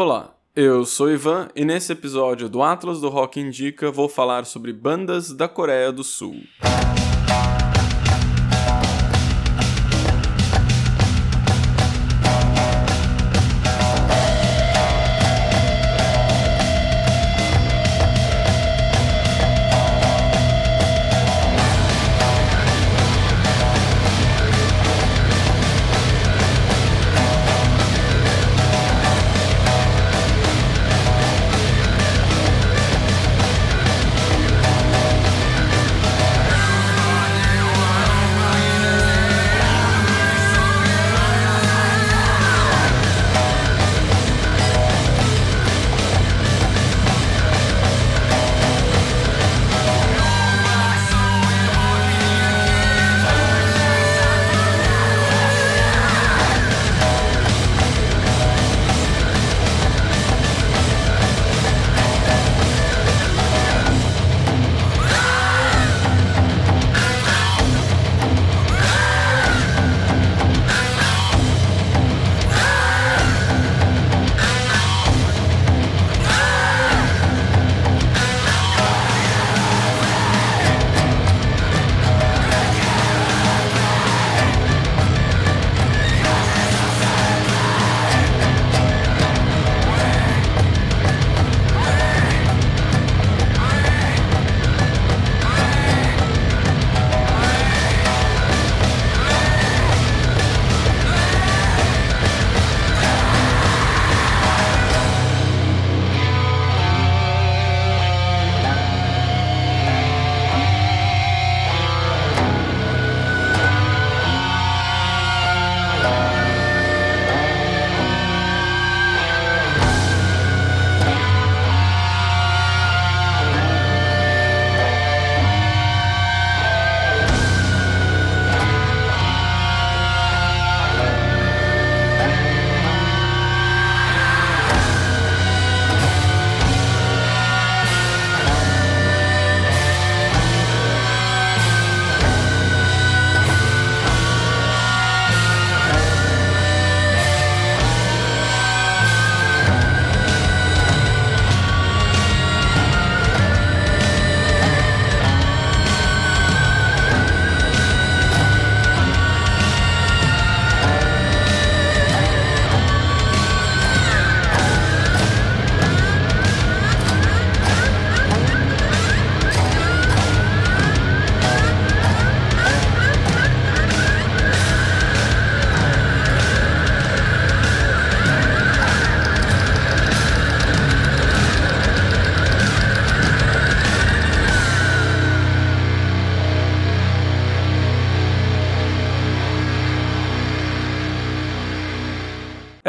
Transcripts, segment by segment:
Olá, eu sou Ivan e nesse episódio do Atlas do Rock Indica vou falar sobre bandas da Coreia do Sul.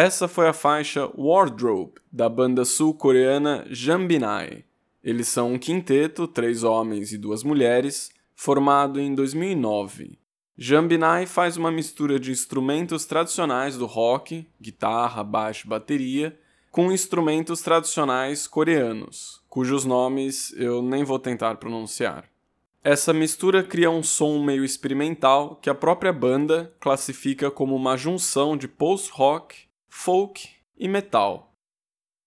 Essa foi a faixa Wardrobe, da banda sul-coreana Jambinai. Eles são um quinteto, três homens e duas mulheres, formado em 2009. Jambinai faz uma mistura de instrumentos tradicionais do rock, guitarra, baixo bateria, com instrumentos tradicionais coreanos, cujos nomes eu nem vou tentar pronunciar. Essa mistura cria um som meio experimental que a própria banda classifica como uma junção de post-rock folk e metal.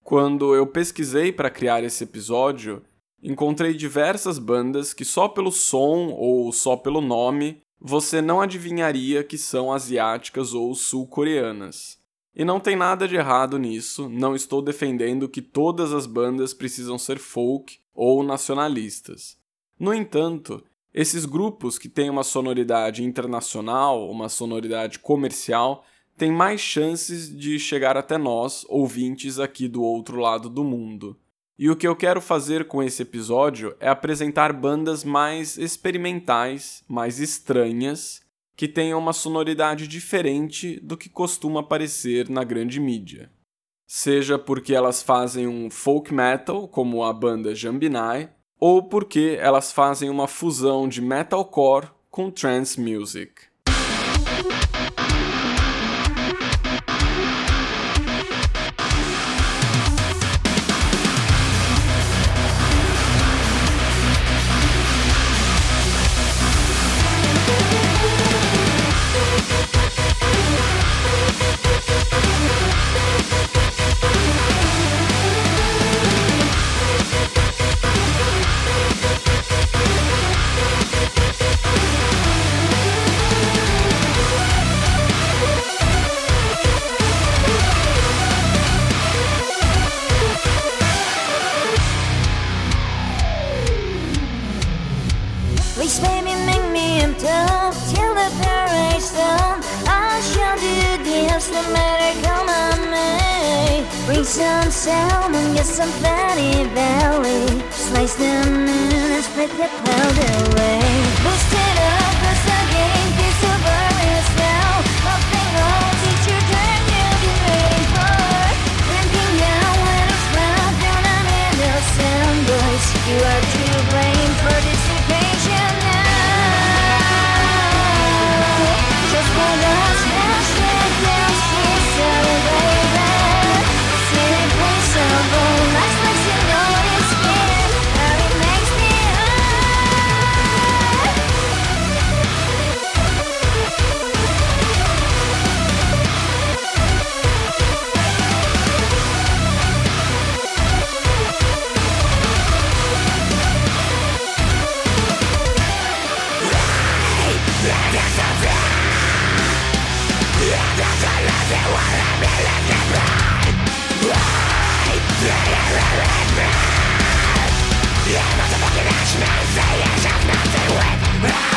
Quando eu pesquisei para criar esse episódio, encontrei diversas bandas que só pelo som ou só pelo nome você não adivinharia que são asiáticas ou sul-coreanas. E não tem nada de errado nisso, não estou defendendo que todas as bandas precisam ser folk ou nacionalistas. No entanto, esses grupos que têm uma sonoridade internacional, uma sonoridade comercial, tem mais chances de chegar até nós, ouvintes aqui do outro lado do mundo. E o que eu quero fazer com esse episódio é apresentar bandas mais experimentais, mais estranhas, que tenham uma sonoridade diferente do que costuma aparecer na grande mídia. Seja porque elas fazem um folk metal, como a banda Jambinai, ou porque elas fazem uma fusão de metalcore com trance music. take it melt away. round. Yeah, not a fucking action, say it's just nothing with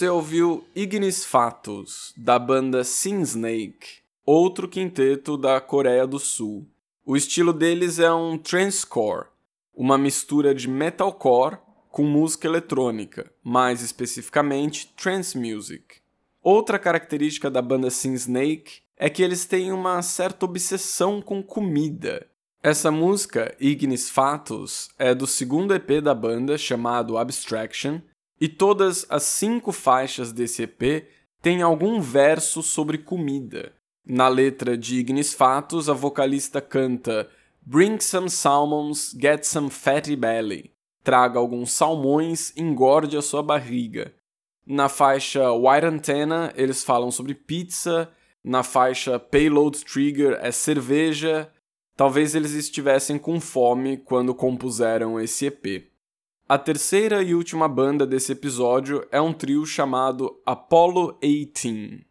Você ouviu Ignis Fatuus, da banda Sin Snake, outro quinteto da Coreia do Sul. O estilo deles é um trancecore, uma mistura de metalcore com música eletrônica, mais especificamente trance music. Outra característica da banda Sin Snake é que eles têm uma certa obsessão com comida. Essa música, Ignis Fatuus, é do segundo EP da banda chamado Abstraction, e todas as cinco faixas desse EP têm algum verso sobre comida. Na letra de Ignis Fatuus, a vocalista canta Bring some salmons, get some fatty belly. Traga alguns salmões, engorde a sua barriga. Na faixa White Antenna, eles falam sobre pizza. Na faixa Payload Trigger é cerveja. Talvez eles estivessem com fome quando compuseram esse EP. A terceira e última banda desse episódio é um trio chamado Apollo 18.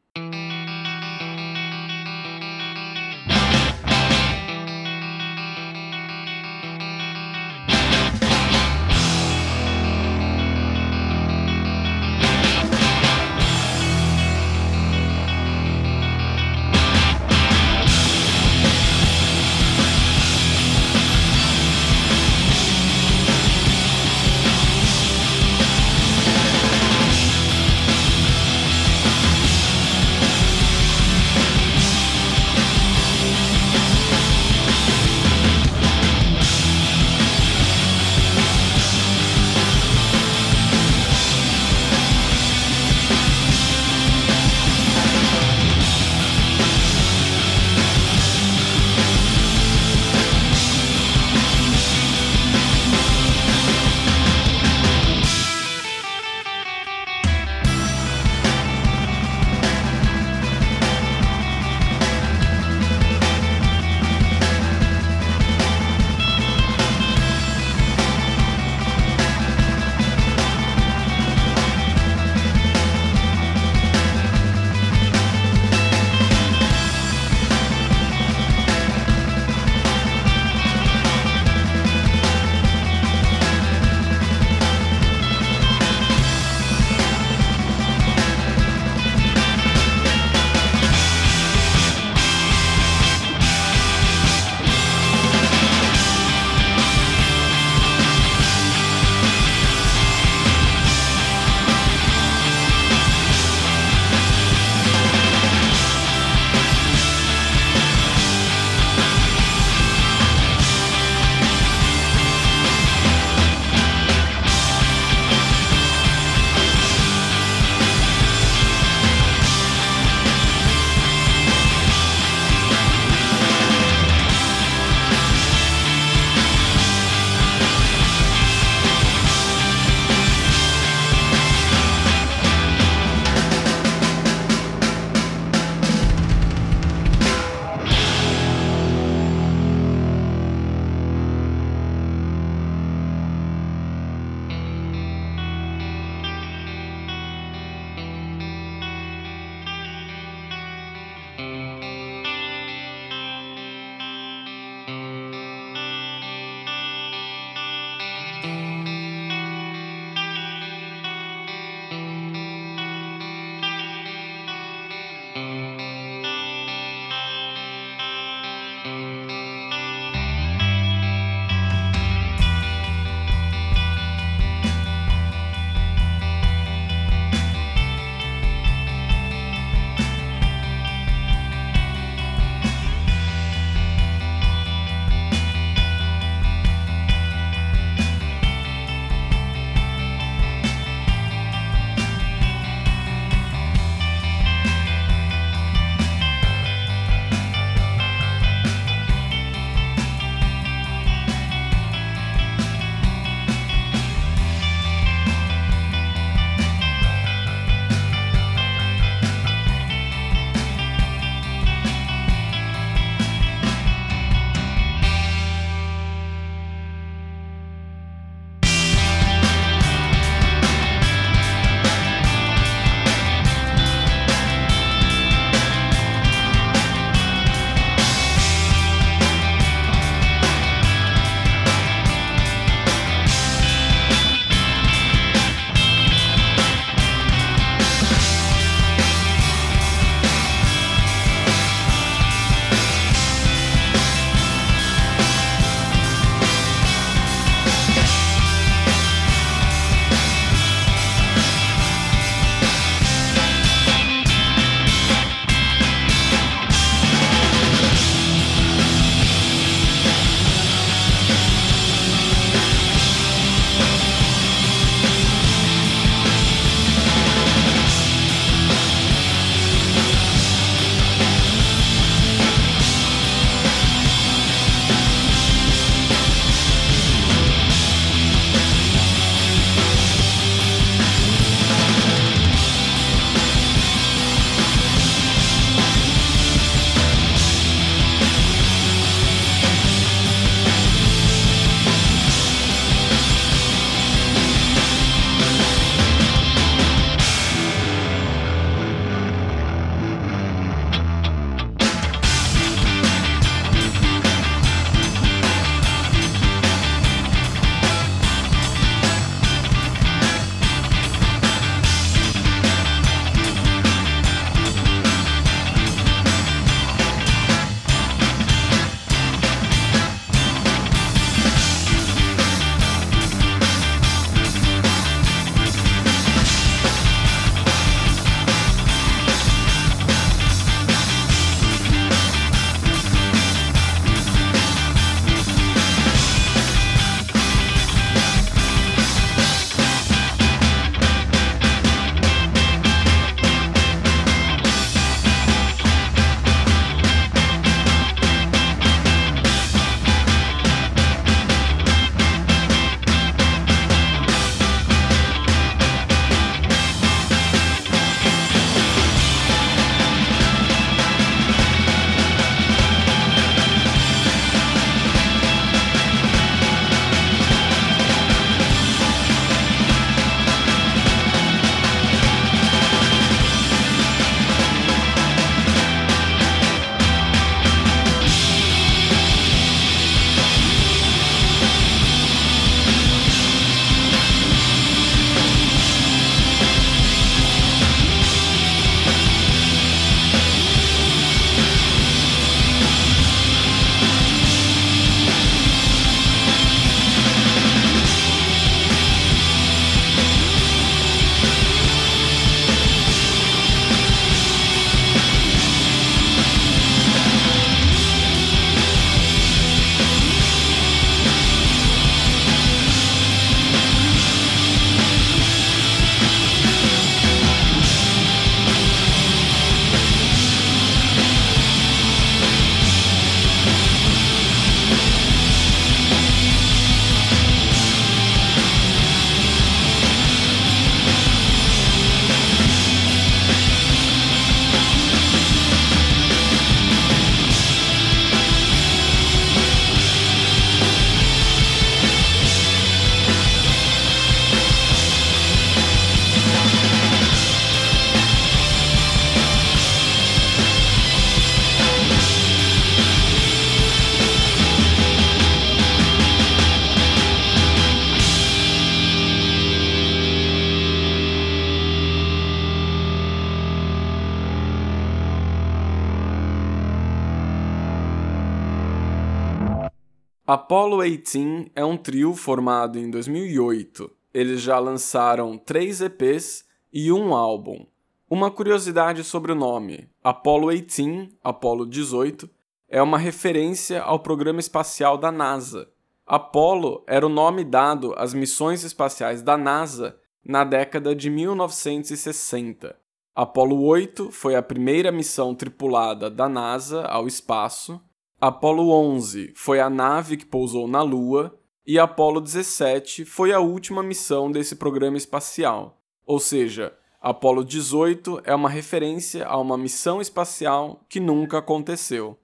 Apollo 18 é um trio formado em 2008. Eles já lançaram três EPs e um álbum. Uma curiosidade sobre o nome: Apollo 18, Apollo 18, é uma referência ao programa espacial da NASA. Apollo era o nome dado às missões espaciais da NASA na década de 1960. Apollo 8 foi a primeira missão tripulada da NASA ao espaço Apollo 11 foi a nave que pousou na Lua e Apollo 17 foi a última missão desse programa espacial. Ou seja, Apollo 18 é uma referência a uma missão espacial que nunca aconteceu.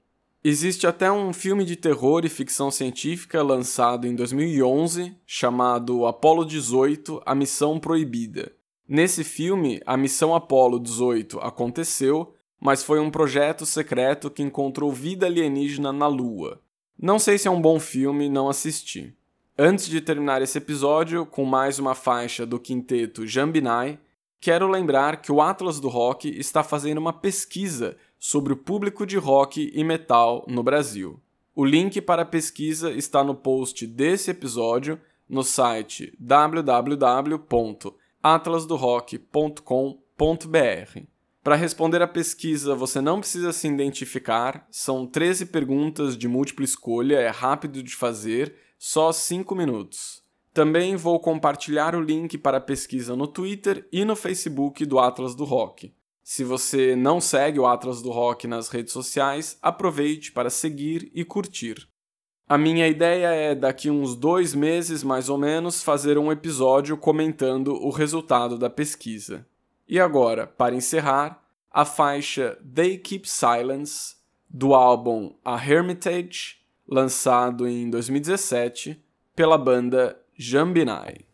Existe até um filme de terror e ficção científica lançado em 2011 chamado Apollo 18 A Missão Proibida. Nesse filme, a missão Apollo 18 aconteceu mas foi um projeto secreto que encontrou vida alienígena na Lua. Não sei se é um bom filme, não assisti. Antes de terminar esse episódio com mais uma faixa do quinteto Jambinai, quero lembrar que o Atlas do Rock está fazendo uma pesquisa sobre o público de rock e metal no Brasil. O link para a pesquisa está no post desse episódio no site www.atlasdorock.com.br. Para responder à pesquisa, você não precisa se identificar, são 13 perguntas de múltipla escolha, é rápido de fazer, só 5 minutos. Também vou compartilhar o link para a pesquisa no Twitter e no Facebook do Atlas do Rock. Se você não segue o Atlas do Rock nas redes sociais, aproveite para seguir e curtir. A minha ideia é, daqui uns dois meses mais ou menos, fazer um episódio comentando o resultado da pesquisa. E agora, para encerrar, a faixa They Keep Silence, do álbum A Hermitage, lançado em 2017 pela banda Jambinai.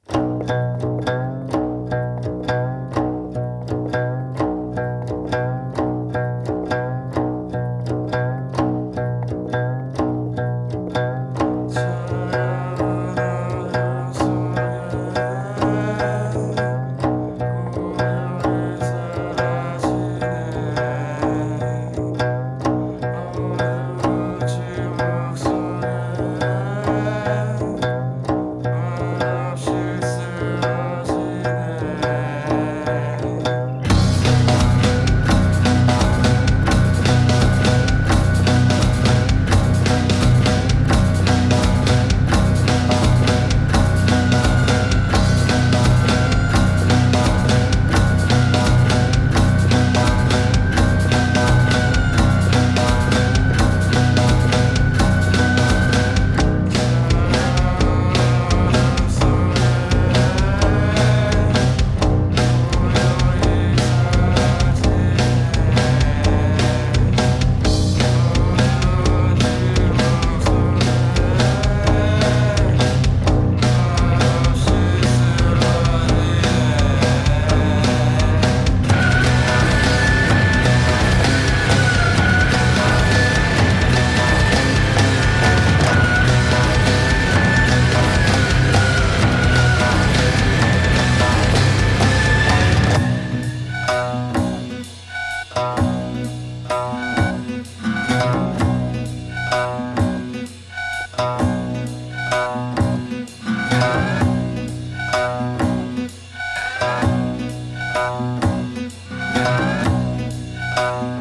Bye.